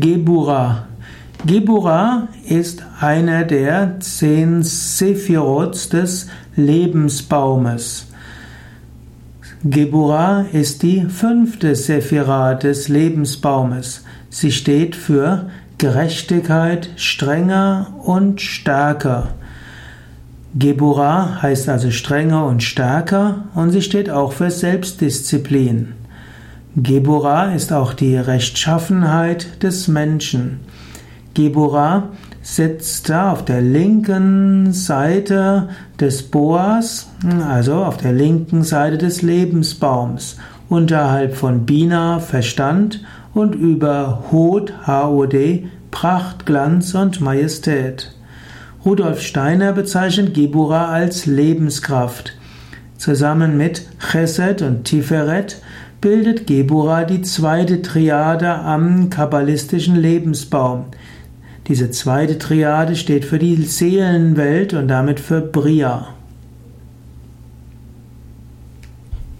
Gebura. Gebura ist einer der zehn Sephirots des Lebensbaumes. Gebura ist die fünfte Sephira des Lebensbaumes. Sie steht für Gerechtigkeit, strenger und stärker. Gebura heißt also strenger und stärker und sie steht auch für Selbstdisziplin. Gebura ist auch die Rechtschaffenheit des Menschen. Gebura sitzt da auf der linken Seite des Boas, also auf der linken Seite des Lebensbaums, unterhalb von Bina Verstand und über Hod HOD Pracht, Glanz und Majestät. Rudolf Steiner bezeichnet Gebura als Lebenskraft. Zusammen mit Chesed und Tiferet bildet Gebura die zweite Triade am kabbalistischen Lebensbaum. Diese zweite Triade steht für die Seelenwelt und damit für Bria.